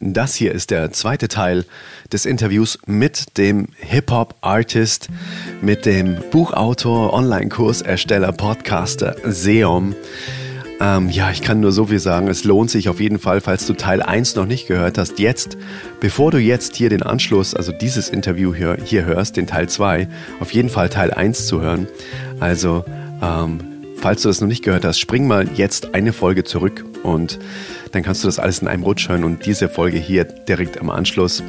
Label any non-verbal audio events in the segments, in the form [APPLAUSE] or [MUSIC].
Das hier ist der zweite Teil des Interviews mit dem Hip-Hop-Artist, mit dem Buchautor, Online-Kursersteller, Podcaster Seom. Ähm, ja, ich kann nur so viel sagen. Es lohnt sich auf jeden Fall, falls du Teil 1 noch nicht gehört hast, jetzt, bevor du jetzt hier den Anschluss, also dieses Interview hier, hier hörst, den Teil 2, auf jeden Fall Teil 1 zu hören. Also, ähm, falls du das noch nicht gehört hast, spring mal jetzt eine Folge zurück und dann kannst du das alles in einem Rutsch hören und diese Folge hier direkt am Anschluss.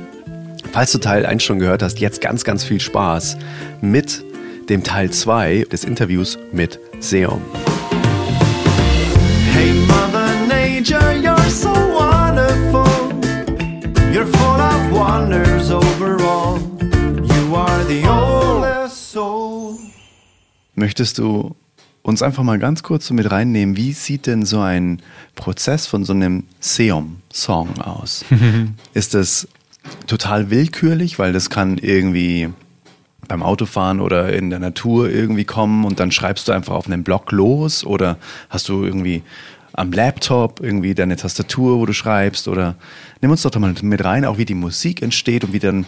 Falls du Teil 1 schon gehört hast, jetzt ganz, ganz viel Spaß mit dem Teil 2 des Interviews mit Seom. Hey Mother Nature, you're so wonderful. You're full of wonders overall. You are the oldest soul. Möchtest du uns einfach mal ganz kurz so mit reinnehmen, wie sieht denn so ein Prozess von so einem Seom-Song aus? [LAUGHS] Ist das total willkürlich, weil das kann irgendwie beim Autofahren oder in der Natur irgendwie kommen und dann schreibst du einfach auf einem Blog los oder hast du irgendwie am Laptop irgendwie deine Tastatur, wo du schreibst oder nimm uns doch mal mit rein, auch wie die Musik entsteht und wie dann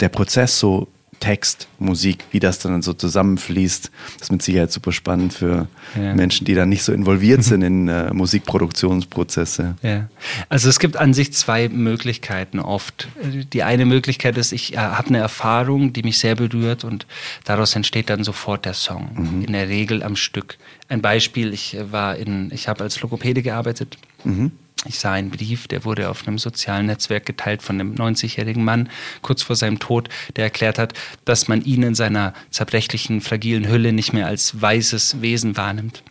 der Prozess so Text, Musik, wie das dann so zusammenfließt. Das ist mit Sicherheit super spannend für ja. Menschen, die da nicht so involviert [LAUGHS] sind in äh, Musikproduktionsprozesse. Ja. Also es gibt an sich zwei Möglichkeiten oft. Die eine Möglichkeit ist, ich äh, habe eine Erfahrung, die mich sehr berührt und daraus entsteht dann sofort der Song. Mhm. In der Regel am Stück. Ein Beispiel, ich war in, ich habe als Logopäde gearbeitet. Mhm ich sah einen Brief, der wurde auf einem sozialen Netzwerk geteilt von einem 90-jährigen Mann kurz vor seinem Tod, der erklärt hat, dass man ihn in seiner zerbrechlichen, fragilen Hülle nicht mehr als weißes Wesen wahrnimmt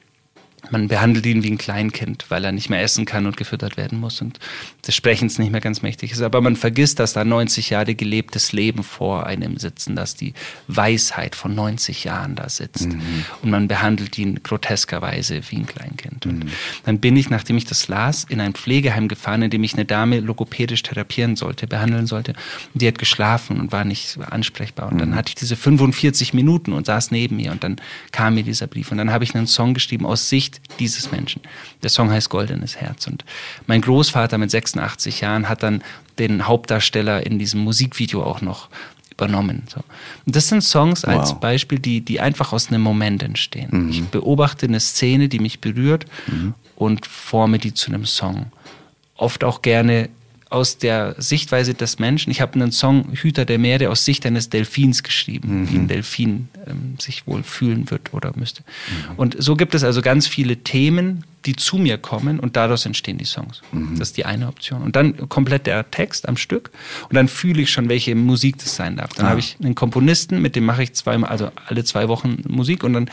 man behandelt ihn wie ein Kleinkind, weil er nicht mehr essen kann und gefüttert werden muss und des Sprechens nicht mehr ganz mächtig ist. Aber man vergisst, dass da 90 Jahre gelebtes Leben vor einem sitzen, dass die Weisheit von 90 Jahren da sitzt. Mhm. Und man behandelt ihn groteskerweise wie ein Kleinkind. Mhm. Und dann bin ich, nachdem ich das las, in ein Pflegeheim gefahren, in dem ich eine Dame logopädisch therapieren sollte, behandeln sollte. Und die hat geschlafen und war nicht ansprechbar. Und dann mhm. hatte ich diese 45 Minuten und saß neben mir und dann kam mir dieser Brief. Und dann habe ich einen Song geschrieben aus Sicht dieses Menschen. Der Song heißt Goldenes Herz. Und mein Großvater mit 86 Jahren hat dann den Hauptdarsteller in diesem Musikvideo auch noch übernommen. So. Und das sind Songs wow. als Beispiel, die, die einfach aus einem Moment entstehen. Mhm. Ich beobachte eine Szene, die mich berührt mhm. und forme die zu einem Song. Oft auch gerne aus der Sichtweise des Menschen. Ich habe einen Song Hüter der Meere aus Sicht eines Delfins geschrieben, mhm. wie ein Delfin ähm, sich wohl fühlen wird oder müsste. Mhm. Und so gibt es also ganz viele Themen, die zu mir kommen und daraus entstehen die Songs. Mhm. Das ist die eine Option. Und dann komplett der Text am Stück und dann fühle ich schon, welche Musik das sein darf. Dann ah. habe ich einen Komponisten, mit dem mache ich zweimal, also alle zwei Wochen Musik und dann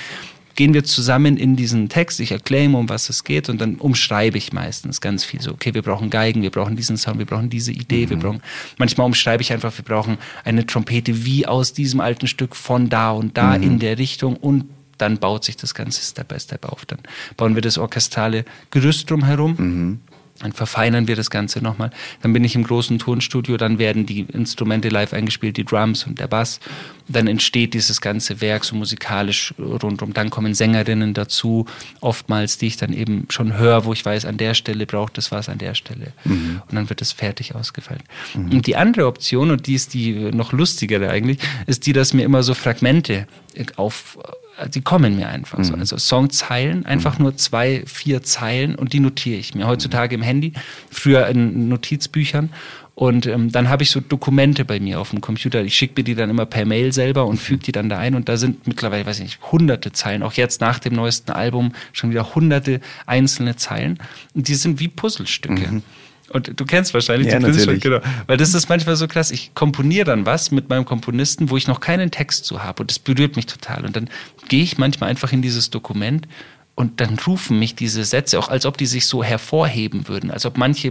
gehen wir zusammen in diesen Text, ich erkläre ihm, um was es geht und dann umschreibe ich meistens ganz viel so, okay, wir brauchen Geigen, wir brauchen diesen Sound, wir brauchen diese Idee, mhm. wir brauchen, manchmal umschreibe ich einfach, wir brauchen eine Trompete wie aus diesem alten Stück von da und da mhm. in der Richtung und dann baut sich das Ganze Step by Step auf. Dann bauen wir das orchestrale Gerüst drumherum. Mhm dann verfeinern wir das Ganze nochmal. Dann bin ich im großen Tonstudio, dann werden die Instrumente live eingespielt, die Drums und der Bass. Dann entsteht dieses ganze Werk so musikalisch rundum. Dann kommen Sängerinnen dazu, oftmals, die ich dann eben schon höre, wo ich weiß, an der Stelle braucht es was, an der Stelle. Mhm. Und dann wird es fertig ausgefallen. Mhm. Und die andere Option, und die ist die noch lustigere eigentlich, ist die, dass mir immer so Fragmente auf die kommen mir einfach mhm. so. Also Songzeilen, einfach mhm. nur zwei, vier Zeilen und die notiere ich mir. Heutzutage im Handy, früher in Notizbüchern. Und ähm, dann habe ich so Dokumente bei mir auf dem Computer. Ich schicke mir die dann immer per Mail selber und füge die dann da ein. Und da sind mittlerweile, weiß ich nicht, hunderte Zeilen. Auch jetzt nach dem neuesten Album schon wieder hunderte einzelne Zeilen. Und die sind wie Puzzlestücke. Mhm. Und du kennst wahrscheinlich ja, die natürlich. genau. Weil das ist manchmal so krass. Ich komponiere dann was mit meinem Komponisten, wo ich noch keinen Text zu habe. Und das berührt mich total. Und dann gehe ich manchmal einfach in dieses Dokument und dann rufen mich diese Sätze auch, als ob die sich so hervorheben würden, als ob manche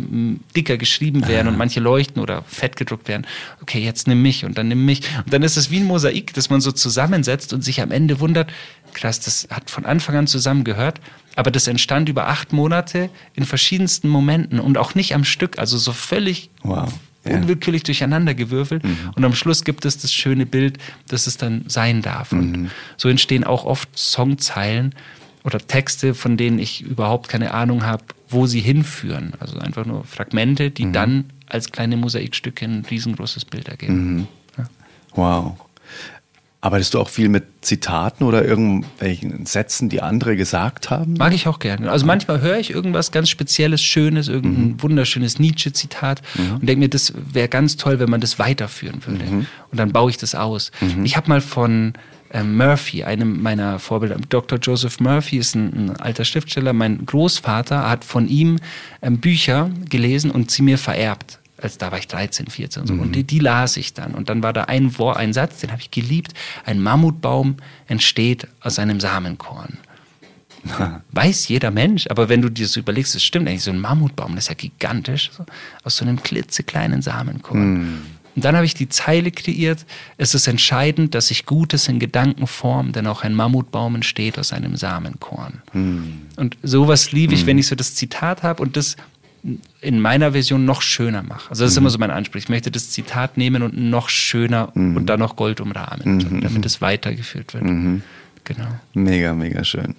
dicker geschrieben wären ah. und manche leuchten oder fett gedruckt wären. Okay, jetzt nimm mich und dann nimm mich. Und dann ist es wie ein Mosaik, das man so zusammensetzt und sich am Ende wundert, krass, das hat von Anfang an zusammengehört, aber das entstand über acht Monate in verschiedensten Momenten und auch nicht am Stück, also so völlig wow. Ja. unwillkürlich durcheinandergewürfelt. Mhm. Und am Schluss gibt es das schöne Bild, dass es dann sein darf. Mhm. Und so entstehen auch oft Songzeilen, oder Texte, von denen ich überhaupt keine Ahnung habe, wo sie hinführen. Also einfach nur Fragmente, die mhm. dann als kleine Mosaikstücke ein riesengroßes Bild ergeben. Mhm. Wow. Arbeitest du auch viel mit Zitaten oder irgendwelchen Sätzen, die andere gesagt haben? Mag ich auch gerne. Also manchmal höre ich irgendwas ganz Spezielles, Schönes, irgendein wunderschönes Nietzsche-Zitat und denke mir, das wäre ganz toll, wenn man das weiterführen würde. Und dann baue ich das aus. Ich habe mal von ähm, Murphy, einem meiner Vorbilder, Dr. Joseph Murphy ist ein, ein alter Schriftsteller. Mein Großvater hat von ihm ähm, Bücher gelesen und sie mir vererbt als da war ich 13, 14 und so. Und die, die las ich dann. Und dann war da ein Wort, ein Satz, den habe ich geliebt. Ein Mammutbaum entsteht aus einem Samenkorn. [LAUGHS] Weiß jeder Mensch, aber wenn du dir das überlegst, das stimmt eigentlich, so ein Mammutbaum, das ist ja gigantisch, so, aus so einem klitzekleinen Samenkorn. Und dann habe ich die Zeile kreiert, es ist entscheidend, dass sich Gutes in Gedanken formt, denn auch ein Mammutbaum entsteht aus einem Samenkorn. Und sowas liebe ich, wenn ich so das Zitat habe und das in meiner Version noch schöner mache. Also das ist immer so mein Anspruch. Ich möchte das Zitat nehmen und noch schöner und dann noch Gold umrahmen, damit es weitergeführt wird. Genau. Mega, mega schön.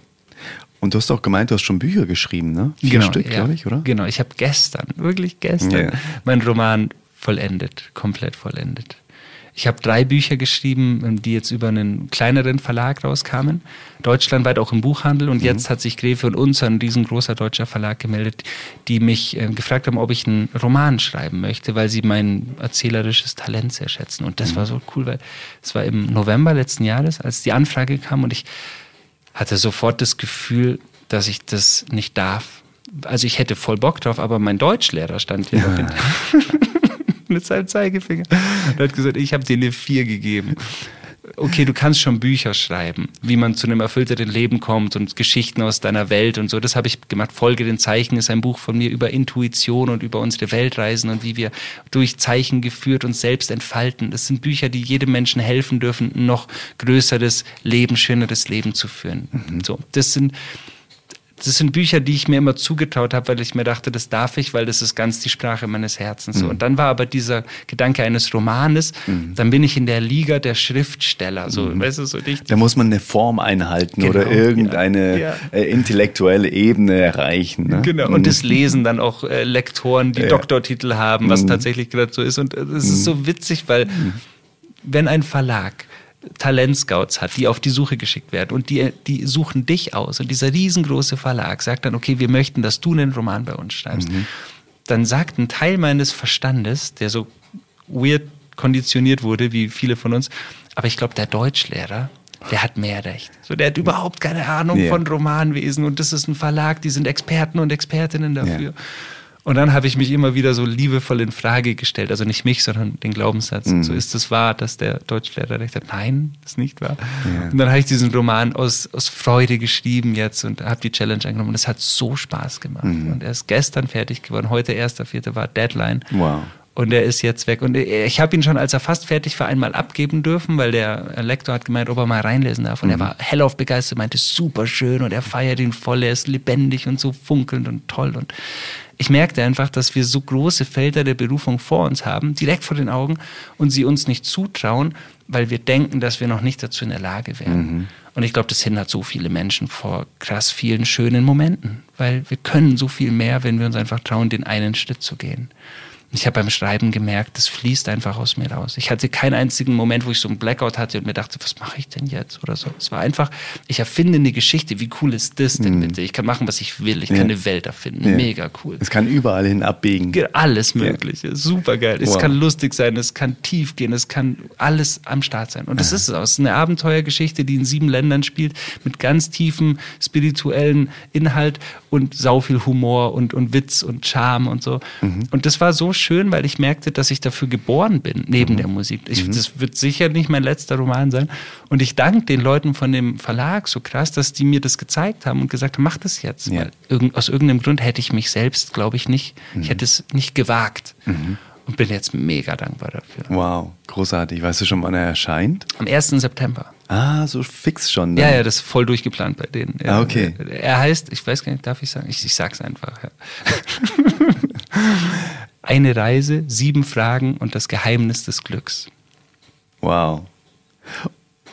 Und du hast auch gemeint, du hast schon Bücher geschrieben, ne? Vier Stück, ja. glaube ich, oder? Genau, ich habe gestern, wirklich gestern, Ja. meinen Roman vollendet, komplett vollendet. Ich habe drei Bücher geschrieben, die jetzt über einen kleineren Verlag rauskamen, deutschlandweit auch im Buchhandel. Und jetzt hat sich Gräfe und uns, ein riesengroßer deutscher Verlag, gemeldet, die mich äh, gefragt haben, ob ich einen Roman schreiben möchte, weil sie mein erzählerisches Talent sehr schätzen. Und das war so cool, weil es war im November letzten Jahres, als die Anfrage kam und ich hatte sofort das Gefühl, dass ich das nicht darf. Also ich hätte voll Bock drauf, aber mein Deutschlehrer stand hier hinter [LAUGHS] mit seinem Zeigefinger [LAUGHS] und hat gesagt, ich habe dir eine 4 gegeben. Okay, du kannst schon Bücher schreiben, wie man zu einem erfüllteren Leben kommt und Geschichten aus deiner Welt und so. Das habe ich gemacht. Folge den Zeichen ist ein Buch von mir über Intuition und über unsere Weltreisen und wie wir durch Zeichen geführt uns selbst entfalten. Das sind Bücher, die jedem Menschen helfen dürfen, ein noch größeres Leben, schöneres Leben zu führen. So, das sind das sind Bücher, die ich mir immer zugetraut habe, weil ich mir dachte, das darf ich, weil das ist ganz die Sprache meines Herzens. So. Und dann war aber dieser Gedanke eines Romanes, dann bin ich in der Liga der Schriftsteller. So, weißt du, so nicht. Da muss man eine Form einhalten Genau, oder irgendeine ja. äh, intellektuelle Ebene erreichen. Ne? Genau. Und das lesen dann auch äh, Lektoren, die Ja. Doktortitel haben, was tatsächlich gerade so ist. Und es ist so witzig, weil wenn ein Verlag Talentscouts hat, die auf die Suche geschickt werden und die, die suchen dich aus und dieser riesengroße Verlag sagt dann, okay, wir möchten, dass du einen Roman bei uns schreibst, dann sagt ein Teil meines Verstandes, der so weird konditioniert wurde, wie viele von uns, aber ich glaube, der Deutschlehrer, der hat mehr Recht. So, der hat überhaupt keine Ahnung Ja. von Romanwesen und das ist ein Verlag, die sind Experten und Expertinnen dafür. Und dann habe ich mich immer wieder so liebevoll in Frage gestellt, also nicht mich, sondern den Glaubenssatz. So ist es wahr, dass der Deutschlehrer recht hat? Nein, ist nicht wahr. Ja. Und dann habe ich diesen Roman aus, aus Freude geschrieben jetzt und habe die Challenge angenommen. Und es hat so Spaß gemacht. Und er ist gestern fertig geworden. Heute, 1.4. war Deadline. Wow. Und er ist jetzt weg. Und ich habe ihn schon, als er fast fertig war, einmal abgeben dürfen, weil der Lektor hat gemeint, ob er mal reinlesen darf. Und er war hellauf begeistert, meinte, super schön und er feiert ihn voll, er ist lebendig und so funkelnd und toll. Und ich merkte einfach, dass wir so große Felder der Berufung vor uns haben, direkt vor den Augen, und sie uns nicht zutrauen, weil wir denken, dass wir noch nicht dazu in der Lage wären. Und ich glaube, das hindert so viele Menschen vor krass vielen schönen Momenten, weil wir können so viel mehr, wenn wir uns einfach trauen, den einen Schritt zu gehen. Ich habe beim Schreiben gemerkt, das fließt einfach aus mir raus. Ich hatte keinen einzigen Moment, wo ich so einen Blackout hatte und mir dachte, was mache ich denn jetzt oder so. Es war einfach, ich erfinde eine Geschichte. Wie cool ist das denn bitte? Ich kann machen, was ich will. Ich kann Ja. eine Welt erfinden. Ja. Mega cool. Es kann überall hin abbiegen. Ge- Alles Mögliche. Super geil. Es Wow. kann lustig sein, es kann tief gehen, es kann alles am Start sein. Und das ist es auch. Es ist eine Abenteuergeschichte, die in sieben Ländern spielt, mit ganz tiefem spirituellen Inhalt und sau viel Humor und, und Witz und Charme und so. Und das war so schön, weil ich merkte, dass ich dafür geboren bin, neben der Musik. Ich, Das wird sicher nicht mein letzter Roman sein. Und ich danke den Leuten von dem Verlag so krass, dass die mir das gezeigt haben und gesagt haben, mach das jetzt. Ja. Irgend, aus irgendeinem Grund hätte ich mich selbst, glaube ich, nicht, ich hätte es nicht gewagt. Und bin jetzt mega dankbar dafür. Wow, großartig. Weißt du schon, wann er erscheint? Am 1. September. Ah, so fix schon. Ja, dann. ja, das ist voll durchgeplant bei denen. Ja, Ah, okay. Er heißt, ich weiß gar nicht, darf ich sagen? Ich, ich sag's einfach. Ja. [LAUGHS] Eine Reise, sieben Fragen und das Geheimnis des Glücks. Wow.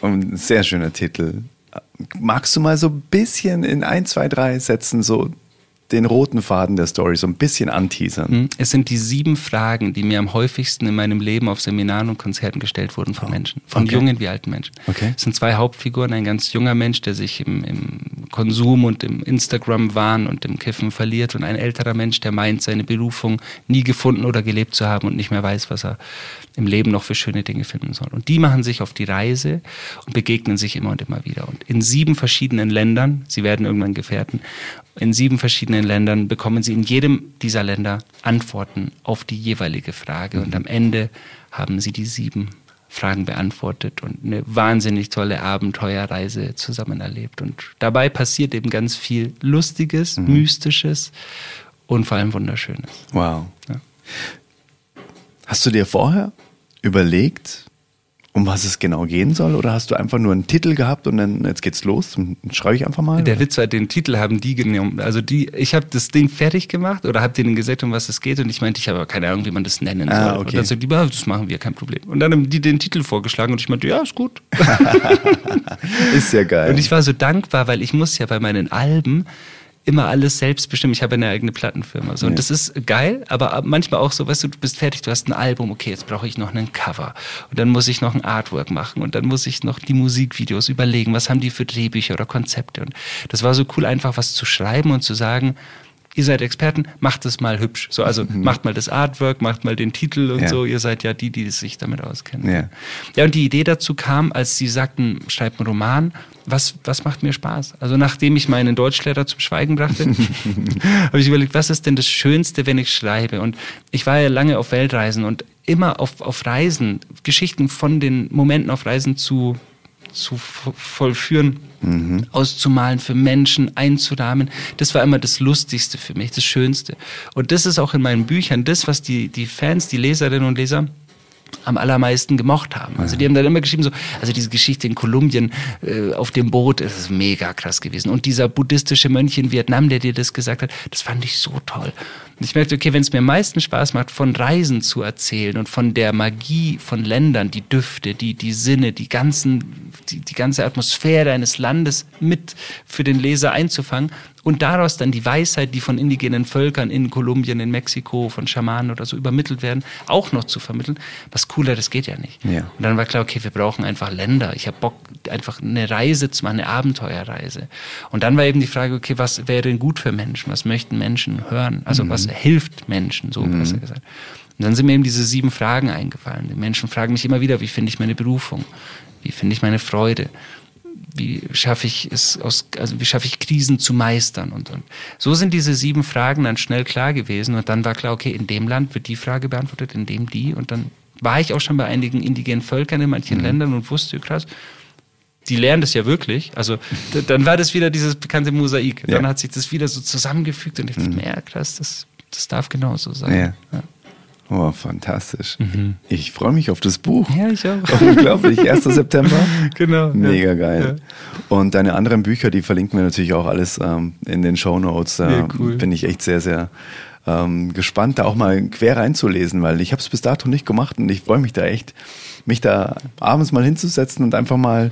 Ein sehr schöner Titel. Magst du mal so ein bisschen in ein, zwei, drei Sätzen so den roten Faden der Story so ein bisschen anteasern. Hm? Es sind die sieben Fragen, die mir am häufigsten in meinem Leben auf Seminaren und Konzerten gestellt wurden von Menschen. Von Okay. jungen wie alten Menschen. Okay. Es sind zwei Hauptfiguren, ein ganz junger Mensch, der sich im, im Konsum und im Instagram-Wahn und im Kiffen verliert und ein älterer Mensch, der meint, seine Berufung nie gefunden oder gelebt zu haben und nicht mehr weiß, was er im Leben noch für schöne Dinge finden soll. Und die machen sich auf die Reise und begegnen sich immer und immer wieder. Und in sieben verschiedenen Ländern, sie werden irgendwann Gefährten, in sieben verschiedenen Ländern bekommen sie in jedem dieser Länder Antworten auf die jeweilige Frage. Und am Ende haben sie die sieben Fragen beantwortet und eine wahnsinnig tolle Abenteuerreise zusammen erlebt. Und dabei passiert eben ganz viel Lustiges, Mystisches und vor allem Wunderschönes. Wow. Ja. Hast du dir vorher überlegt, um was es genau gehen soll? Oder hast du einfach nur einen Titel gehabt und dann jetzt geht's los? Dann schreibe ich einfach mal. Der Witz war, den Titel haben die genommen. Also die, ich habe das Ding fertig gemacht oder habe denen gesagt, um was es geht und ich meinte, ich habe aber keine Ahnung, wie man das nennen Ah, soll. okay. Und dann so, die, "Ja, das machen wir, kein Problem. Und dann haben die den Titel vorgeschlagen und ich meinte, ja, ist gut. [LAUGHS] Ist ja geil. Und ich war so dankbar, weil ich muss ja bei meinen Alben immer alles selbst bestimmen. Ich habe eine eigene Plattenfirma. So. Und Ja. das ist geil, aber manchmal auch so, weißt du, du bist fertig, du hast ein Album, okay, jetzt brauche ich noch einen Cover. Und dann muss ich noch ein Artwork machen und dann muss ich noch die Musikvideos überlegen, was haben die für Drehbücher oder Konzepte. Und das war so cool, einfach was zu schreiben und zu sagen, ihr seid Experten, macht es mal hübsch. So, also macht mal das Artwork, macht mal den Titel und Ja. so. Ihr seid ja die, die sich damit auskennen. Ja. Ja, und die Idee dazu kam, als sie sagten, schreibt einen Roman, was, was macht mir Spaß? Also nachdem ich meinen Deutschlehrer zum Schweigen brachte, [LAUGHS] habe ich überlegt, was ist denn das Schönste, wenn ich schreibe? Und ich war ja lange auf Weltreisen und immer auf, auf Reisen, Geschichten von den Momenten auf Reisen zu, zu vo- vollführen, auszumalen, für Menschen einzurahmen. Das war immer das Lustigste für mich, das Schönste. Und das ist auch in meinen Büchern das, was die, die Fans, die Leserinnen und Leser am allermeisten gemocht haben. Also die haben dann immer geschrieben so, also diese Geschichte in Kolumbien äh, auf dem Boot, das ist mega krass gewesen. Und dieser buddhistische Mönch in Vietnam, der dir das gesagt hat, das fand ich so toll. Und ich merkte, okay, wenn es mir am meisten Spaß macht, von Reisen zu erzählen und von der Magie von Ländern, die Düfte, die, die Sinne, die ganzen, die, die ganze Atmosphäre eines Landes mit für den Leser einzufangen und daraus dann die Weisheit, die von indigenen Völkern in Kolumbien, in Mexiko, von Schamanen oder so übermittelt werden, auch noch zu vermitteln. Was cooler, das geht ja nicht. Ja. Und dann war klar, okay, wir brauchen einfach Länder. Ich habe Bock, einfach eine Reise zu machen, eine Abenteuerreise. Und dann war eben die Frage, okay, was wäre denn gut für Menschen? Was möchten Menschen hören? Also was hilft Menschen, so besser gesagt. Und dann sind mir eben diese sieben Fragen eingefallen. Die Menschen fragen mich immer wieder, wie finde ich meine Berufung? Wie finde ich meine Freude? Wie schaffe ich es aus, also wie schaffe ich Krisen zu meistern und, und so sind diese sieben Fragen dann schnell klar gewesen und dann war klar, okay, in dem Land wird die Frage beantwortet, in dem die und dann war ich auch schon bei einigen indigenen Völkern in manchen Ländern und wusste, krass, die lernen das ja wirklich. Also dann war das wieder dieses bekannte Mosaik. Dann Ja. hat sich das wieder so zusammengefügt und ich dachte mir, ja krass, das, das darf genauso sein. Ja. Ja. Oh, fantastisch. Ich freue mich auf das Buch. Ja, ich auch. [LAUGHS] Unglaublich. 1. September. [LAUGHS] Genau, ja. Mega geil. Und deine anderen Bücher, die verlinken wir natürlich auch alles ähm, in den Show Notes. Da Ja, cool. bin ich echt sehr, sehr ähm, gespannt, da auch mal quer reinzulesen, weil ich habe es bis dato nicht gemacht und ich freue mich da echt, mich da abends mal hinzusetzen und einfach mal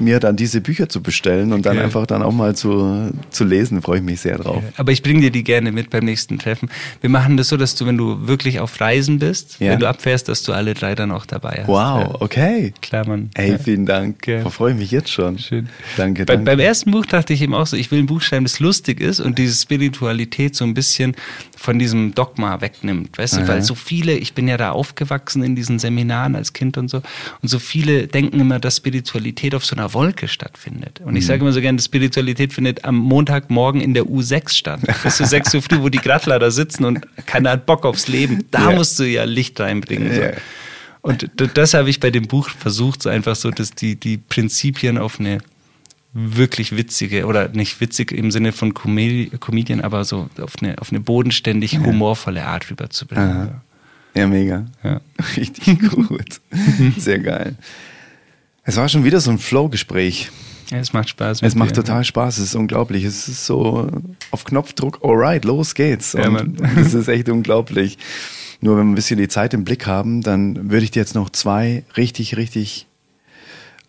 mir dann diese Bücher zu bestellen und dann einfach dann auch mal zu, zu lesen, freue ich mich sehr drauf. Aber ich bringe dir die gerne mit beim nächsten Treffen. Wir machen das so, dass du, wenn du wirklich auf Reisen bist, Ja. wenn du abfährst, dass du alle drei dann auch dabei hast. Wow, Ja. okay. Klar, Mann. Ey, Ja. vielen Dank. Gerne. Da freue ich mich jetzt schon. Schön. Danke, Bei, danke. beim ersten Buch dachte ich eben auch so, ich will ein Buch schreiben, das lustig ist und diese Spiritualität so ein bisschen von diesem Dogma wegnimmt. Weißt du, weil so viele, ich bin ja da aufgewachsen in diesen Seminaren als Kind und so, und so viele denken immer, dass Spiritualität auf so einer Wolke stattfindet. Und ich sage immer so gerne, Spiritualität findet am Montagmorgen in der U6 statt. Weißt du, 6 Uhr früh, wo die Gradler da sitzen und keiner hat Bock aufs Leben. Da Ja. musst du ja Licht reinbringen. So. Ja. Und das habe ich bei dem Buch versucht, so einfach so, dass die, die Prinzipien auf eine wirklich witzige oder nicht witzig im Sinne von Comedi Comedian, aber so auf eine, auf eine bodenständig humorvolle Art rüberzubringen. Aha. Ja, mega. Ja. [LAUGHS] Richtig gut. Sehr geil. Es war schon wieder so ein Flow-Gespräch. Ja, es macht Spaß. Es macht dir. total Spaß, es ist unglaublich. Es ist so auf Knopfdruck, alright, los geht's. Ja, das [LAUGHS] ist echt unglaublich. Nur wenn wir ein bisschen die Zeit im Blick haben, dann würde ich dir jetzt noch zwei richtig, richtig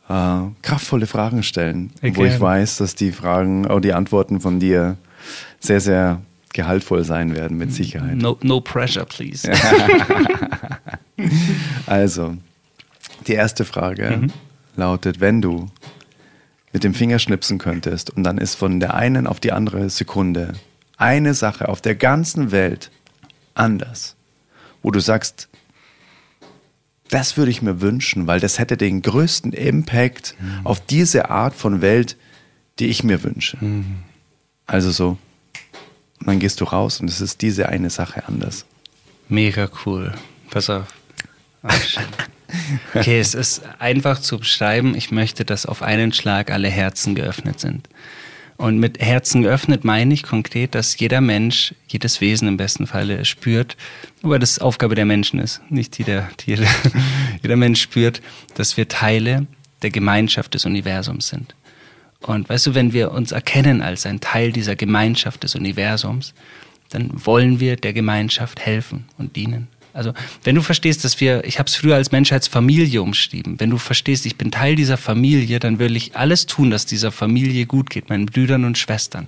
äh, kraftvolle Fragen stellen, Ja, wo ich weiß, dass die Fragen, auch die Antworten von dir sehr, sehr gehaltvoll sein werden, mit Sicherheit. No, no pressure, please. [LAUGHS] Also, die erste Frage lautet, wenn du mit dem Finger schnipsen könntest und dann ist von der einen auf die andere Sekunde eine Sache auf der ganzen Welt anders, wo du sagst, das würde ich mir wünschen, weil das hätte den größten Impact auf diese Art von Welt, die ich mir wünsche. Also so, und dann gehst du raus und es ist diese eine Sache anders. Mega cool. Pass auf. [LAUGHS] Okay, es ist einfach zu beschreiben. Ich möchte, dass auf einen Schlag alle Herzen geöffnet sind. Und mit Herzen geöffnet meine ich konkret, dass jeder Mensch, jedes Wesen im besten Falle spürt, aber das Aufgabe der Menschen ist, nicht die der Tiere. [LAUGHS] jeder Mensch spürt, dass wir Teile der Gemeinschaft des Universums sind. Und weißt du, wenn wir uns erkennen als ein Teil dieser Gemeinschaft des Universums, dann wollen wir der Gemeinschaft helfen und dienen. Also wenn du verstehst, dass wir, ich habe es früher als Menschheitsfamilie umschrieben, wenn du verstehst, ich bin Teil dieser Familie, dann will ich alles tun, dass dieser Familie gut geht, meinen Brüdern und Schwestern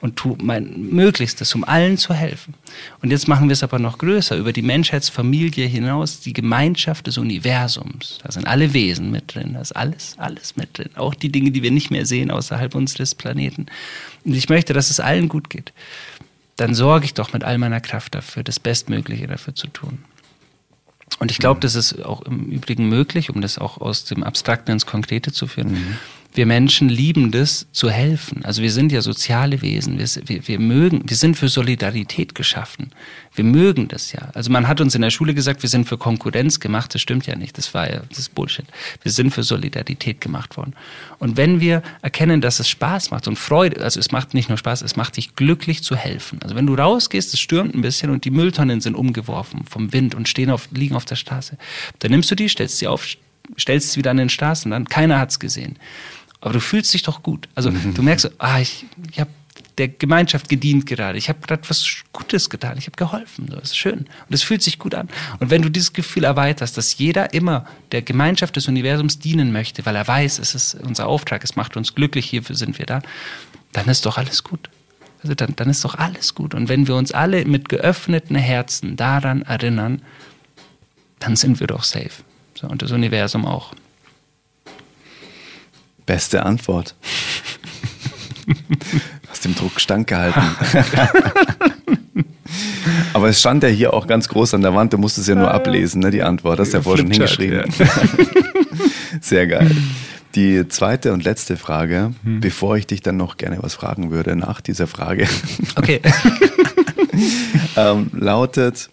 und tu mein Möglichstes, um allen zu helfen. Und jetzt machen wir es aber noch größer, über die Menschheitsfamilie hinaus, die Gemeinschaft des Universums. Da sind alle Wesen mit drin, da ist alles, alles mit drin. Auch die Dinge, die wir nicht mehr sehen außerhalb unseres Planeten. Und ich möchte, dass es allen gut geht dann sorge ich doch mit all meiner Kraft dafür, das Bestmögliche dafür zu tun. Und ich glaube, das ist auch im Übrigen möglich, um das auch aus dem Abstrakten ins Konkrete zu führen. Mhm. Wir Menschen lieben das, zu helfen. Also wir sind ja soziale Wesen. Wir, wir, wir mögen, wir sind für Solidarität geschaffen. Wir mögen das ja. Also man hat uns in der Schule gesagt, wir sind für Konkurrenz gemacht. Das stimmt ja nicht. Das war ja, das ist Bullshit. Wir sind für Solidarität gemacht worden. Und wenn wir erkennen, dass es Spaß macht und Freude, also es macht nicht nur Spaß, es macht dich glücklich zu helfen. Also wenn du rausgehst, es stürmt ein bisschen und die Mülltonnen sind umgeworfen vom Wind und stehen auf, liegen auf der Straße, dann nimmst du die, stellst sie auf, stellst sie wieder an den Straßen, dann keiner hat's gesehen. Aber du fühlst dich doch gut. Also [LAUGHS] du merkst, ah, ich, ich habe der Gemeinschaft gedient gerade. Ich habe gerade was Gutes getan. Ich habe geholfen. Das ist schön. Und es fühlt sich gut an. Und wenn du dieses Gefühl erweiterst, dass jeder immer der Gemeinschaft des Universums dienen möchte, weil er weiß, es ist unser Auftrag, es macht uns glücklich, hierfür sind wir da, dann ist doch alles gut. Also dann, dann ist doch alles gut. Und wenn wir uns alle mit geöffneten Herzen daran erinnern, dann sind wir doch safe. So, und das Universum auch. Beste Antwort. [LAUGHS] Hast dem Druck standgehalten. [LAUGHS] Aber es stand ja hier auch ganz groß an der Wand, du musst es ja nur ablesen, ne, die Antwort. Hast du ja Flipchart, hingeschrieben. [LAUGHS] Sehr geil. Die zweite und letzte Frage, bevor ich dich dann noch gerne was fragen würde nach dieser Frage, Okay. ähm, lautet,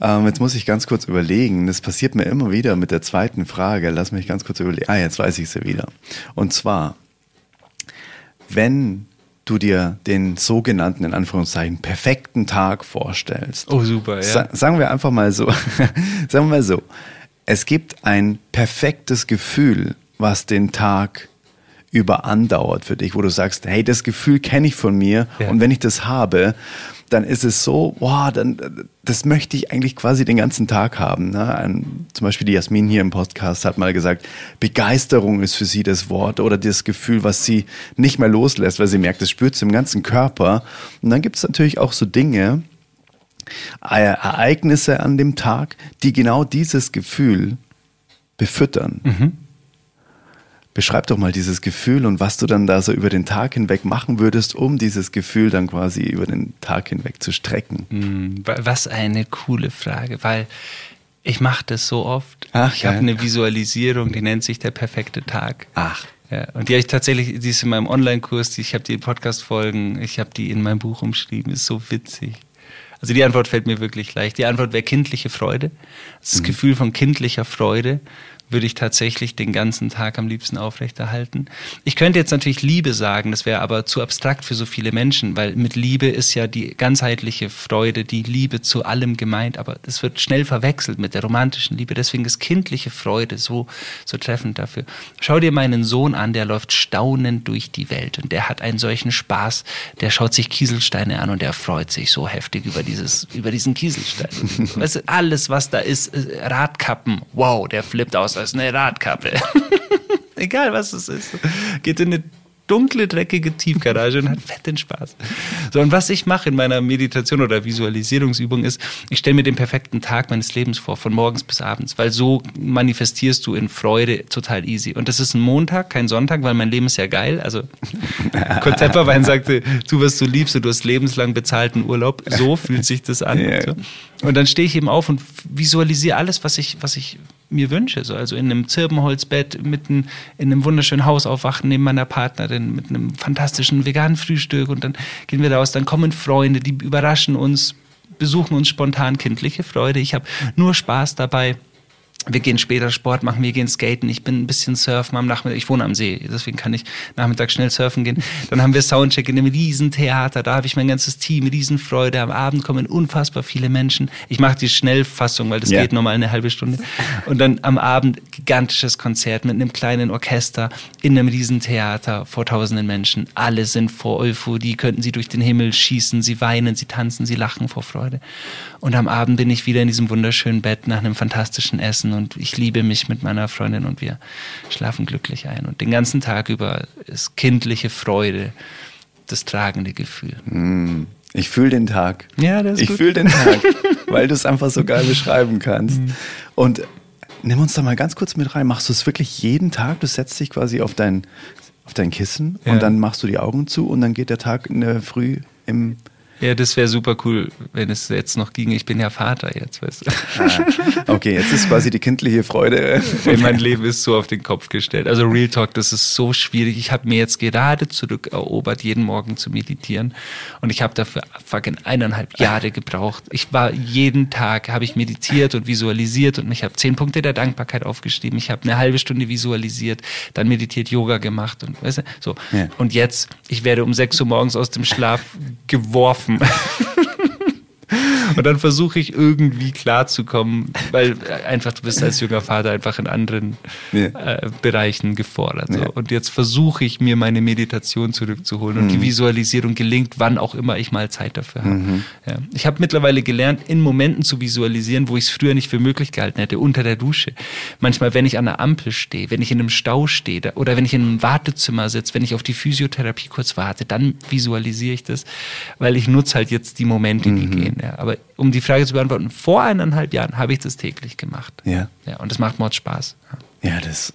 ähm, jetzt muss ich ganz kurz überlegen, das passiert mir immer wieder mit der zweiten Frage, lass mich ganz kurz überlegen, ah, jetzt weiß ich sie wieder. Und zwar, wenn du dir den sogenannten, in Anführungszeichen, perfekten Tag vorstellst, Oh, super, ja. Sa sagen wir einfach mal so, [LAUGHS] sagen wir mal so, es gibt ein perfektes Gefühl, was den Tag über andauert für dich, wo du sagst, hey, das Gefühl kenne ich von mir Ja. und wenn ich das habe, dann ist es so, wow, dann, das möchte ich eigentlich quasi den ganzen Tag haben. Ne? Ein, zum Beispiel die Jasmin hier im Podcast hat mal gesagt, Begeisterung ist für sie das Wort oder das Gefühl, was sie nicht mehr loslässt, weil sie merkt, das spürt sie im ganzen Körper. Und dann gibt es natürlich auch so Dinge, Ereignisse an dem Tag, die genau dieses Gefühl befüttern. Beschreib doch mal dieses Gefühl und was du dann da so über den Tag hinweg machen würdest, um dieses Gefühl dann quasi über den Tag hinweg zu strecken. Hm, wa- Was eine coole Frage, weil ich mache das so oft. Ach, ich habe eine Visualisierung, die nennt sich der perfekte Tag. Ach. Ja, und die habe ich tatsächlich, die ist in meinem Online-Kurs, ich habe die in Podcast-Folgen, ich habe die in meinem Buch umschrieben, ist so witzig. Also die Antwort fällt mir wirklich leicht. Die Antwort wäre kindliche Freude. Das Gefühl von kindlicher Freude würde ich tatsächlich den ganzen Tag am liebsten aufrechterhalten. Ich könnte jetzt natürlich Liebe sagen, das wäre aber zu abstrakt für so viele Menschen, weil mit Liebe ist ja die ganzheitliche Freude, die Liebe zu allem gemeint, aber das wird schnell verwechselt mit der romantischen Liebe. Deswegen ist kindliche Freude so, so treffend dafür. Schau dir meinen Sohn an, der läuft staunend durch die Welt und der hat einen solchen Spaß, der schaut sich Kieselsteine an und der freut sich so heftig über dieses, über diesen Kieselstein. [LAUGHS] weißt du, alles, was da ist, äh, Radkappen, wow, der flippt aus als eine Radkappe. [LAUGHS] Egal was es ist. Geht in eine dunkle, dreckige Tiefgarage und hat fetten Spaß. So, und was ich mache in meiner Meditation oder Visualisierungsübung ist, ich stelle mir den perfekten Tag meines Lebens vor, von morgens bis abends, weil so manifestierst du in Freude total easy. Und das ist ein Montag, kein Sonntag, weil mein Leben ist ja geil. Also [LAUGHS] Kurt Tepperwein sagte, tu, was du liebst und du hast lebenslang bezahlten Urlaub. So fühlt sich das an. [LAUGHS] Ja. So. Und dann stehe ich eben auf und visualisiere alles, was ich, was ich mir wünsche. So, also in einem Zirbenholzbett, mitten in einem wunderschönen Haus aufwachen, neben meiner Partnerin, mit einem fantastischen veganen Frühstück und dann gehen wir raus, dann kommen Freunde, die überraschen uns, besuchen uns spontan kindliche Freude. Ich habe nur Spaß dabei. Wir gehen später Sport machen, wir gehen skaten, ich bin ein bisschen surfen am Nachmittag, ich wohne am See, deswegen kann ich Nachmittag schnell surfen gehen. Dann haben wir Soundcheck in einem Riesentheater, da habe ich mein ganzes Team, Riesenfreude, am Abend kommen unfassbar viele Menschen. Ich mache die Schnellfassung, weil das Ja. geht normal eine halbe Stunde. Und dann am Abend gigantisches Konzert mit einem kleinen Orchester in einem Riesentheater vor tausenden Menschen. Alle sind vor Euphorie, könnten sie durch den Himmel schießen, sie weinen, sie tanzen, sie lachen vor Freude. Und am Abend bin ich wieder in diesem wunderschönen Bett nach einem fantastischen Essen und ich liebe mich mit meiner Freundin und wir schlafen glücklich ein. Und den ganzen Tag über ist kindliche Freude das tragende Gefühl. Ich fühle den Tag. Ja, das ist Ich fühle den Tag, [LAUGHS] weil du es einfach so geil beschreiben kannst. Mhm. Und nimm uns da mal ganz kurz mit rein. Machst du es wirklich jeden Tag? Du setzt dich quasi auf dein, auf dein Kissen Ja. und dann machst du die Augen zu und dann geht der Tag in der Früh im. Ja, das wäre super cool, wenn es jetzt noch ginge. Ich bin ja Vater jetzt, weißt du. Ah, okay, jetzt ist quasi die kindliche Freude. [LAUGHS] Ey, mein Leben ist so auf den Kopf gestellt. Also Real Talk, das ist so schwierig. Ich habe mir jetzt gerade zurückerobert, jeden Morgen zu meditieren. Und ich habe dafür fucking eineinhalb Jahre gebraucht. Ich war jeden Tag, habe ich meditiert und visualisiert und ich habe zehn Punkte der Dankbarkeit aufgeschrieben. Ich habe eine halbe Stunde visualisiert, dann meditiert, Yoga gemacht und weißt du, so. Ja. Und jetzt, ich werde um 6 Uhr morgens aus dem Schlaf geworfen. [LAUGHS] Und dann versuche ich irgendwie klarzukommen, weil einfach du bist als junger Vater einfach in anderen Ja. äh, Bereichen gefordert. So. Ja. Und jetzt versuche ich mir meine Meditation zurückzuholen und die Visualisierung gelingt, wann auch immer ich mal Zeit dafür habe. Ja. Ich habe mittlerweile gelernt, in Momenten zu visualisieren, wo ich es früher nicht für möglich gehalten hätte, unter der Dusche. Manchmal, wenn ich an der Ampel stehe, wenn ich in einem Stau stehe oder wenn ich in einem Wartezimmer sitze, wenn ich auf die Physiotherapie kurz warte, dann visualisiere ich das, weil ich nutze halt jetzt die Momente, die gehen. Ja. Aber um die Frage zu beantworten, vor eineinhalb Jahren habe ich das täglich gemacht. Ja. Ja, und das macht Mord Spaß. Ja. Ja, das,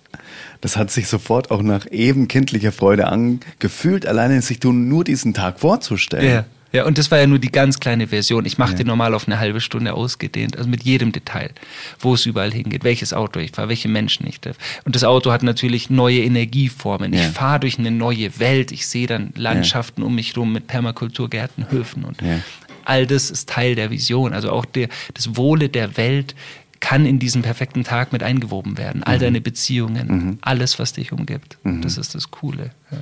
das hat sich sofort auch nach eben kindlicher Freude angefühlt, alleine sich nur diesen Tag vorzustellen. Ja. Ja, und das war ja nur die ganz kleine Version. Ich mache Ja. den normal auf eine halbe Stunde ausgedehnt, also mit jedem Detail, wo es überall hingeht, welches Auto ich fahre, welche Menschen ich treffe. Und das Auto hat natürlich neue Energieformen. Ich Ja. fahre durch eine neue Welt. Ich sehe dann Landschaften um mich rum mit Permakulturgärten, Höfen und Ja. All das ist Teil der Vision. Also auch der, das Wohle der Welt kann in diesen perfekten Tag mit eingewoben werden. Mhm. All deine Beziehungen, alles, was dich umgibt. Das ist das Coole. Ja.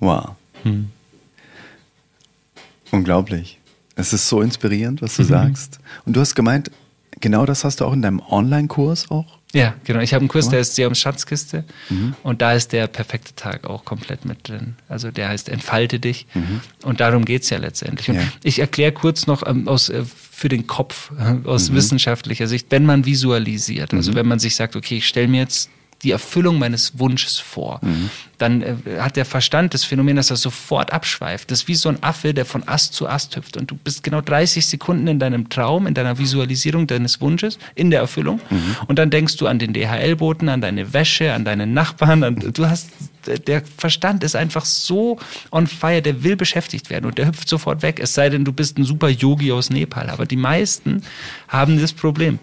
Wow. Hm. Unglaublich. Es ist so inspirierend, Mhm. was du sagst. Und du hast gemeint, genau das hast du auch in deinem Online-Kurs auch? Ja, genau. Ich habe einen Kurs, der ist Seums Schatzkiste Mhm. und da ist der perfekte Tag auch komplett mit drin. Also der heißt Entfalte dich Mhm. und darum geht's ja letztendlich. Ja. ich erkläre kurz noch ähm, aus, äh, für den Kopf, äh, [LAUGHS] aus Mhm. wissenschaftlicher Sicht, wenn man visualisiert, also wenn man sich sagt, okay, ich stelle mir jetzt die Erfüllung meines Wunsches vor, Mhm. Dann äh, hat der Verstand das Phänomen, dass er sofort abschweift. Das ist wie so ein Affe, der von Ast zu Ast hüpft und du bist genau 30 Sekunden in deinem Traum, in deiner Visualisierung deines Wunsches, in der Erfüllung und dann denkst du an den DHL-Boten, an deine Wäsche, an deinen Nachbarn, an, du hast der Verstand ist einfach so on fire, der will beschäftigt werden und der hüpft sofort weg. Es sei denn, du bist ein super Yogi aus Nepal. Aber die meisten haben das Problem.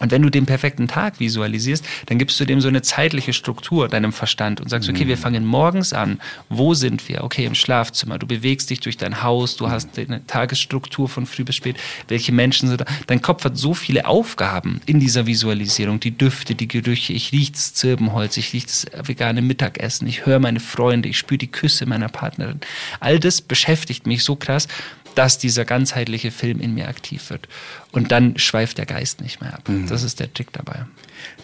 Und wenn du den perfekten Tag visualisierst, dann gibst du dem so eine zeitliche Struktur, deinem Verstand, und sagst, okay, wir fangen morgens an. Wo sind wir? Okay, im Schlafzimmer. Du bewegst dich durch dein Haus, du hast eine Tagesstruktur von früh bis spät. Welche Menschen sind da? Dein Kopf hat so viele Aufgaben in dieser Visualisierung. Die Düfte, die Gerüche. Ich rieche das Zirbenholz, ich rieche das vegane Mittagessen, ich höre meine Freunde, ich spüre die Küsse meiner Partnerin. All das beschäftigt mich so krass, dass dieser ganzheitliche Film in mir aktiv wird. Und dann schweift der Geist nicht mehr ab. Das ist der Trick dabei.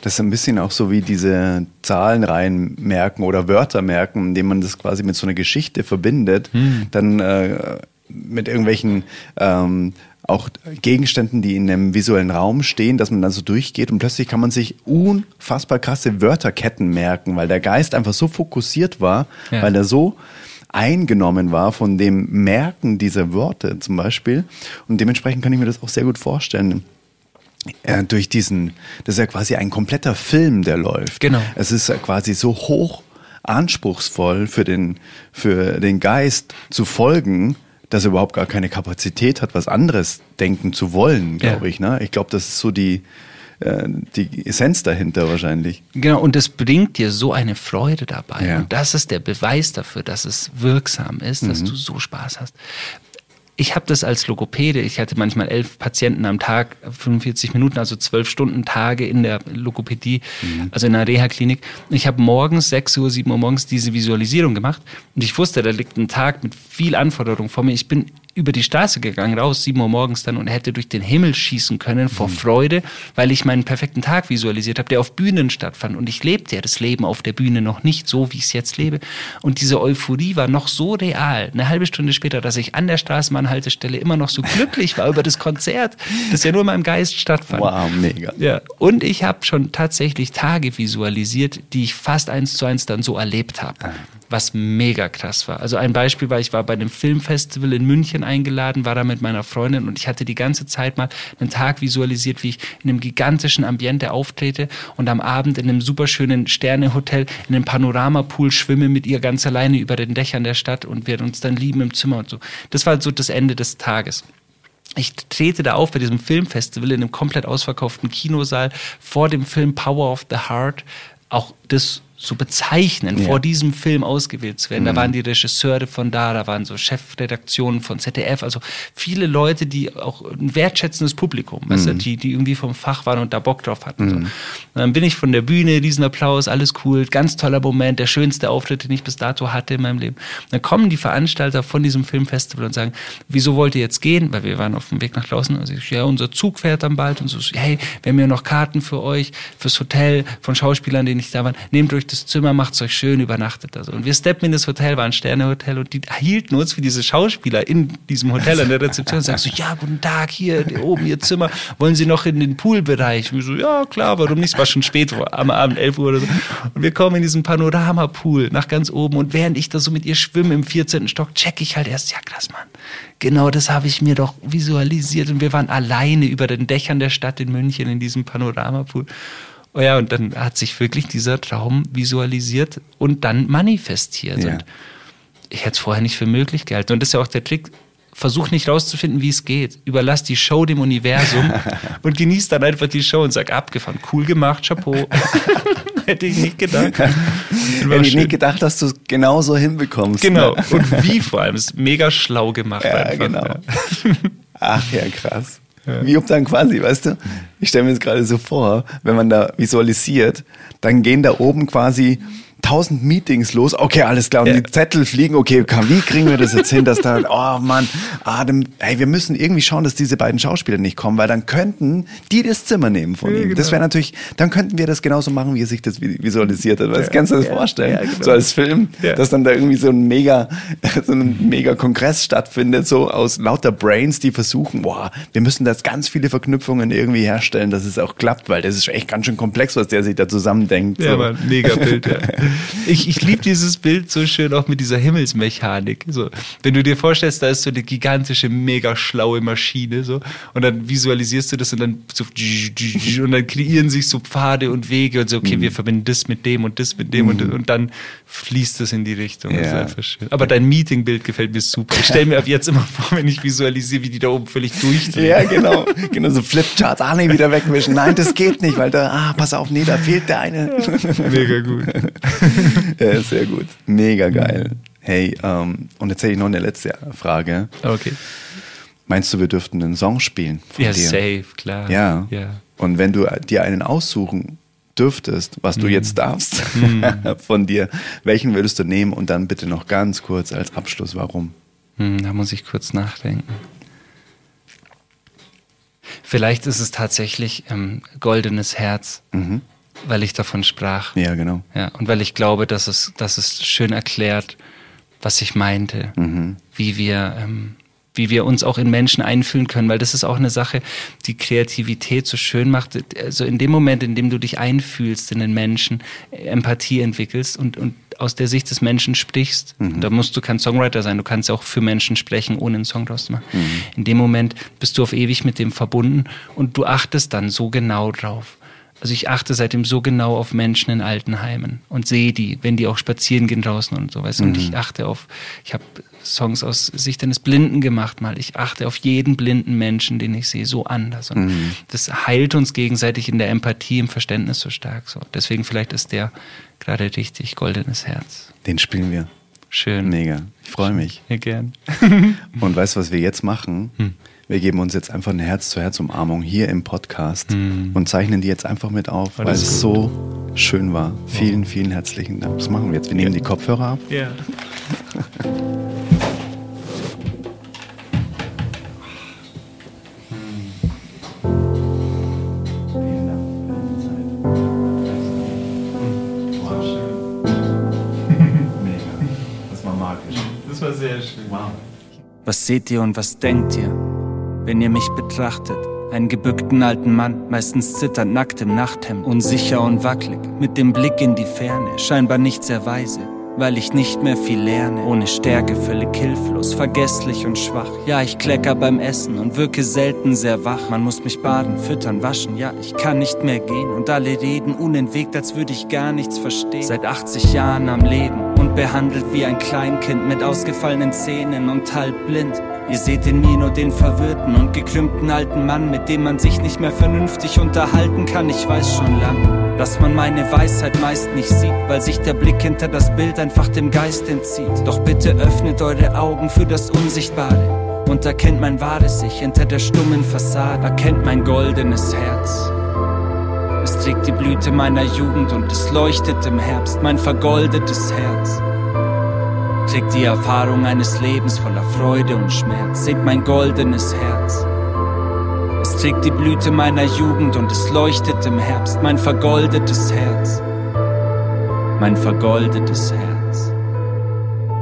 Das ist ein bisschen auch so wie diese Zahlenreihen merken oder Wörter merken, indem man das quasi mit so einer Geschichte verbindet, Hm. dann äh, mit irgendwelchen ähm, auch Gegenständen, die in einem visuellen Raum stehen, dass man dann so durchgeht und plötzlich kann man sich unfassbar krasse Wörterketten merken, weil der Geist einfach so fokussiert war, Ja. weil er so eingenommen war von dem Merken dieser Worte zum Beispiel. Und dementsprechend kann ich mir das auch sehr gut vorstellen. Äh, durch diesen, das ist ja quasi ein kompletter Film, der läuft. Genau. Es ist ja quasi so hoch anspruchsvoll für den, für den Geist zu folgen, dass er überhaupt gar keine Kapazität hat, was anderes denken zu wollen, glaube Ja. ich. Ne? Ich glaube, das ist so die, äh, die Essenz dahinter wahrscheinlich. Genau, und das bringt dir so eine Freude dabei. Ja. Und das ist der Beweis dafür, dass es wirksam ist, dass du so Spaß hast. Ich habe das als Logopäde, ich hatte manchmal elf Patienten am Tag, 45 Minuten, also zwölf Stunden Tage in der Logopädie, also in einer Reha-Klinik. Und Ich habe morgens, 6 Uhr, 7 Uhr morgens diese Visualisierung gemacht und ich wusste, da liegt ein Tag mit viel Anforderung vor mir. Ich bin über die Straße gegangen, raus, 7 Uhr morgens dann und hätte durch den Himmel schießen können vor Freude, weil ich meinen perfekten Tag visualisiert habe, der auf Bühnen stattfand. Und ich lebte ja das Leben auf der Bühne noch nicht so, wie ich es jetzt lebe. Und diese Euphorie war noch so real, eine halbe Stunde später, dass ich an der Straßenbahnhaltestelle immer noch so glücklich war über das Konzert, das ja nur in meinem Geist stattfand. Wow, mega. Ja, und ich habe schon tatsächlich Tage visualisiert, die ich fast eins zu eins dann so erlebt habe. Was mega krass war. Also ein Beispiel war, ich war bei einem Filmfestival in München eingeladen, war da mit meiner Freundin und ich hatte die ganze Zeit mal einen Tag visualisiert, wie ich in einem gigantischen Ambiente auftrete und am Abend in einem superschönen Sternehotel in einem Panoramapool schwimme mit ihr ganz alleine über den Dächern der Stadt und wir uns dann lieben im Zimmer und so. Das war so das Ende des Tages. Ich trete da auf bei diesem Filmfestival in einem komplett ausverkauften Kinosaal vor dem Film Power of the Heart. Auch das so bezeichnen, Ja. vor diesem Film ausgewählt zu werden. Da waren die Regisseure von da, da waren so Chefredaktionen von ZDF, also viele Leute, die auch ein wertschätzendes Publikum, weißt du, die, die irgendwie vom Fach waren und da Bock drauf hatten. So. Und dann bin ich von der Bühne, Riesenapplaus, alles cool, ganz toller Moment, der schönste Auftritt, den ich bis dato hatte in meinem Leben. Dann kommen die Veranstalter von diesem Filmfestival und sagen, wieso wollt ihr jetzt gehen? Weil wir waren auf dem Weg nach draußen. Also ich, ja, unser Zug fährt dann bald und so, hey, wir haben ja noch Karten für euch, fürs Hotel, von Schauspielern, die nicht da waren. Nehmt euch das Zimmer, macht's euch schön, übernachtet da so. Und wir steppen in das Hotel, war ein Sternehotel und die hielten uns für diese Schauspieler in diesem Hotel an der Rezeption und sagst so, ja, guten Tag, hier oben Ihr Zimmer, wollen Sie noch in den Poolbereich? Und wir so, ja, klar, warum nicht? Es war schon spät, am Abend, 11 Uhr oder so. Und wir kommen in diesen Panoramapool nach ganz oben und während ich da so mit ihr schwimme im 14. Stock, check ich halt erst, ja krass, Mann. Genau das habe ich mir doch visualisiert und wir waren alleine über den Dächern der Stadt in München in diesem Panoramapool. Oh ja, und dann hat sich wirklich dieser Traum visualisiert und dann manifestiert. Ja. Und ich hätte es vorher nicht für möglich gehalten. Und das ist ja auch der Trick. Versuch nicht rauszufinden, wie es geht. Überlass die Show dem Universum [LAUGHS] und genieß dann einfach die Show und sag, abgefahren, cool gemacht, Chapeau. [LAUGHS] Hätte ich nicht gedacht. Hätte ich nicht gedacht, dass du es genauso hinbekommst. Genau. Ne? Und wie vor allem. Ist mega schlau gemacht. Ja, einfach. genau. Ja. Ach ja, krass. Wie ob dann quasi, weißt du, ich stelle mir das gerade so vor, wenn man da visualisiert, dann gehen da oben quasi tausend Meetings los. Okay, alles klar. Und Ja. die Zettel fliegen. Okay, wie kriegen wir das jetzt hin, dass da, [LAUGHS] oh Mann, Adam, hey, wir müssen irgendwie schauen, dass diese beiden Schauspieler nicht kommen, weil dann könnten die das Zimmer nehmen von ihm. Das wäre natürlich, dann könnten wir das genauso machen, wie er sich das vi- visualisiert hat. Weißt, du, kannst du dir das Ja. vorstellen? Ja, genau. So als Film, Ja. dass dann da irgendwie so ein mega, [LAUGHS] so ein mega Kongress stattfindet, so aus lauter Brains, die versuchen, boah, wir müssen das ganz viele Verknüpfungen irgendwie herstellen, dass es auch klappt, weil das ist echt ganz schön komplex, was der sich da zusammendenkt. Ja, so. Mann, mega Bild, ja. [LAUGHS] Ich, ich liebe dieses Bild so schön auch mit dieser Himmelsmechanik. So, wenn du dir vorstellst, da ist so eine gigantische, mega schlaue Maschine, so, und dann visualisierst du das und dann so, und dann kreieren sich so Pfade und Wege und so, okay, wir verbinden das mit dem und das mit dem und, und dann fließt das in die Richtung. Das ist Ja. einfach schön. Aber dein Meetingbild gefällt mir super. Ich stelle mir ab jetzt immer vor, wenn ich visualisiere, wie die da oben völlig durchdrehen. Ja, genau. Genau, so Flipcharts, ah nee, wieder wegwischen. Nein, das geht nicht, weil da, ah, pass auf, nee, da fehlt der eine. Mega gut. [LAUGHS] Ja, sehr gut. Mega geil. Hey, ähm, und jetzt hätte ich noch eine letzte Frage. Okay. Meinst du, wir dürften einen Song spielen von Ja, dir? safe, klar. Ja. ja. Und wenn du dir einen aussuchen dürftest, was Mhm. du jetzt darfst [LAUGHS] von dir, welchen würdest du nehmen und dann bitte noch ganz kurz als Abschluss, warum? Hm, da muss ich kurz nachdenken. Vielleicht ist es tatsächlich ähm, goldenes Herz, weil ich davon sprach. Ja, genau. Ja, und weil ich glaube, dass es, dass es schön erklärt, was ich meinte, wie wir ähm, wie wir uns auch in Menschen einfühlen können, weil das ist auch eine Sache, die Kreativität so schön macht. Also in dem Moment, in dem du dich einfühlst in den Menschen, Empathie entwickelst und, und aus der Sicht des Menschen sprichst, mhm. da musst du kein Songwriter sein, du kannst auch für Menschen sprechen, ohne einen Song draus zu machen. Mhm. In dem Moment bist du auf ewig mit dem verbunden und du achtest dann so genau drauf. Also ich achte seitdem so genau auf Menschen in Altenheimen und sehe die, wenn die auch spazieren gehen draußen und so was. Mhm. Und ich achte auf, ich habe Songs aus Sicht eines Blinden gemacht mal. Ich achte auf jeden blinden Menschen, den ich sehe, so anders. Und mhm. das heilt uns gegenseitig in der Empathie, im Verständnis so stark. So. Deswegen vielleicht ist der gerade richtig goldenes Herz. Den spielen wir. Schön. Mega. Ich freue mich. Ja, gern. und weißt du, was wir jetzt machen? Hm. Wir geben uns jetzt einfach eine Herz-zu-Herz-Umarmung hier im Podcast hm. und zeichnen die jetzt einfach mit auf, weil es so schön war. Vielen, vielen herzlichen Dank. Das machen wir jetzt. Wir nehmen ja. die Kopfhörer ab. Ja. Was seht ihr und was denkt ihr, wenn ihr mich betrachtet? Einen gebückten alten Mann, meistens zitternd nackt im Nachthemd, unsicher und wackelig, mit dem Blick in die Ferne, scheinbar nicht sehr weise, weil ich nicht mehr viel lerne. Ohne Stärke, völlig hilflos, vergesslich und schwach. Ja, ich klecker beim Essen und wirke selten sehr wach. Man muss mich baden, füttern, waschen, ja, ich kann nicht mehr gehen. Und alle reden unentwegt, als würde ich gar nichts verstehen. Seit 80 Jahren am Leben und behandelt wie ein Kleinkind mit ausgefallenen Zähnen und halb blind. Ihr seht in mir nur den verwirrten und gekrümmten alten Mann, mit dem man sich nicht mehr vernünftig unterhalten kann. Ich weiß schon lang, dass man meine Weisheit meist nicht sieht, weil sich der Blick hinter das Bild einfach dem Geist entzieht. Doch bitte öffnet eure Augen für das Unsichtbare und erkennt mein wahres Ich hinter der stummen Fassade, erkennt mein goldenes Herz. Es trägt die Blüte meiner Jugend und es leuchtet im Herbst mein vergoldetes Herz. Trägt die Erfahrung eines Lebens voller Freude und Schmerz. Seht mein goldenes Herz. Es trägt die Blüte meiner Jugend und es leuchtet im Herbst mein vergoldetes Herz. Mein vergoldetes Herz.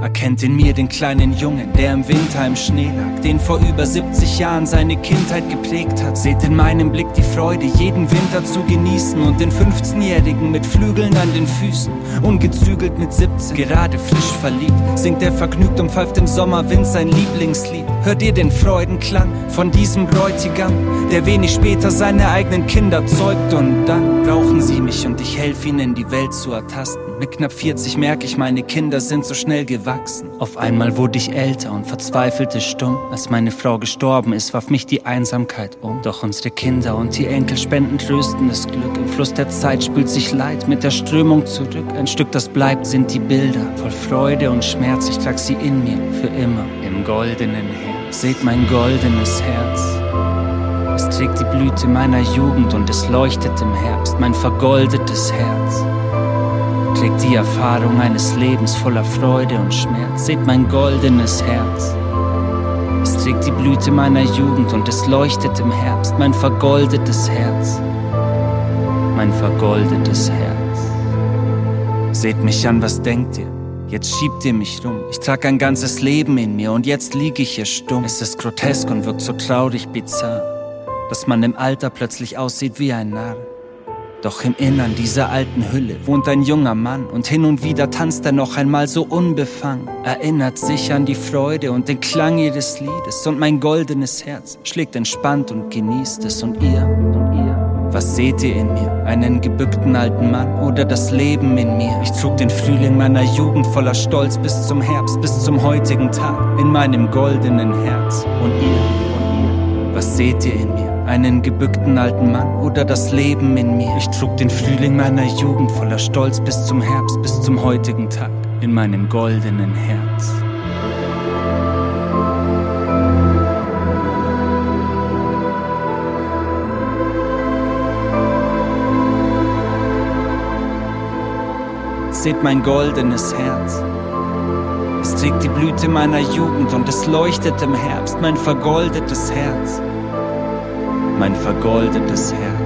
Erkennt in mir den kleinen Jungen, der im Winter im Schnee lag, den vor über 70 Jahren seine Kindheit geprägt hat. Seht in meinem Blick die Freude, jeden Winter zu genießen und den 15-Jährigen mit Flügeln an den Füßen, ungezügelt mit 17, gerade frisch verliebt, singt er vergnügt und pfeift im Sommerwind sein Lieblingslied. Hört ihr den Freudenklang von diesem Bräutigam, der wenig später seine eigenen Kinder zeugt und dann brauchen sie mich und ich helfe ihnen die Welt zu ertasten. Mit knapp 40 merke ich, meine Kinder sind so schnell gewachsen. Auf einmal wurde ich älter und verzweifelte stumm. Als meine Frau gestorben ist, warf mich die Einsamkeit um. Doch unsere Kinder und die Enkel spenden tröstendes Glück. Im Fluss der Zeit spült sich Leid mit der Strömung zurück. Ein Stück, das bleibt, sind die Bilder. Voll Freude und Schmerz, ich trag sie in mir, für immer. Im goldenen Herz. Seht mein goldenes Herz. Es trägt die Blüte meiner Jugend und es leuchtet im Herbst, mein vergoldetes Herz trägt die Erfahrung eines Lebens voller Freude und Schmerz. Seht mein goldenes Herz. Es trägt die Blüte meiner Jugend und es leuchtet im Herbst, mein vergoldetes Herz. Mein vergoldetes Herz. Seht mich an, was denkt ihr? Jetzt schiebt ihr mich rum. Ich trag ein ganzes Leben in mir und jetzt lieg ich hier stumm. Es ist grotesk und wirkt so traurig bizarr, dass man im Alter plötzlich aussieht wie ein Narr. Doch im Innern dieser alten Hülle wohnt ein junger Mann und hin und wieder tanzt er noch einmal so unbefangen, erinnert sich an die Freude und den Klang ihres Liedes und mein goldenes Herz schlägt entspannt und genießt es und ihr, und ihr. Was seht ihr in mir? Einen gebückten alten Mann oder das Leben in mir? Ich trug den Frühling meiner Jugend voller Stolz bis zum Herbst, bis zum heutigen Tag in meinem goldenen Herz. Und ihr, was seht ihr in mir? Einen gebückten alten Mann oder das Leben in mir. Ich trug den Frühling meiner Jugend voller Stolz bis zum Herbst, bis zum heutigen Tag in meinem goldenen Herz. Seht mein goldenes Herz. Es trägt die Blüte meiner Jugend und es leuchtet im Herbst, mein vergoldetes Herz mein vergoldetes Herz.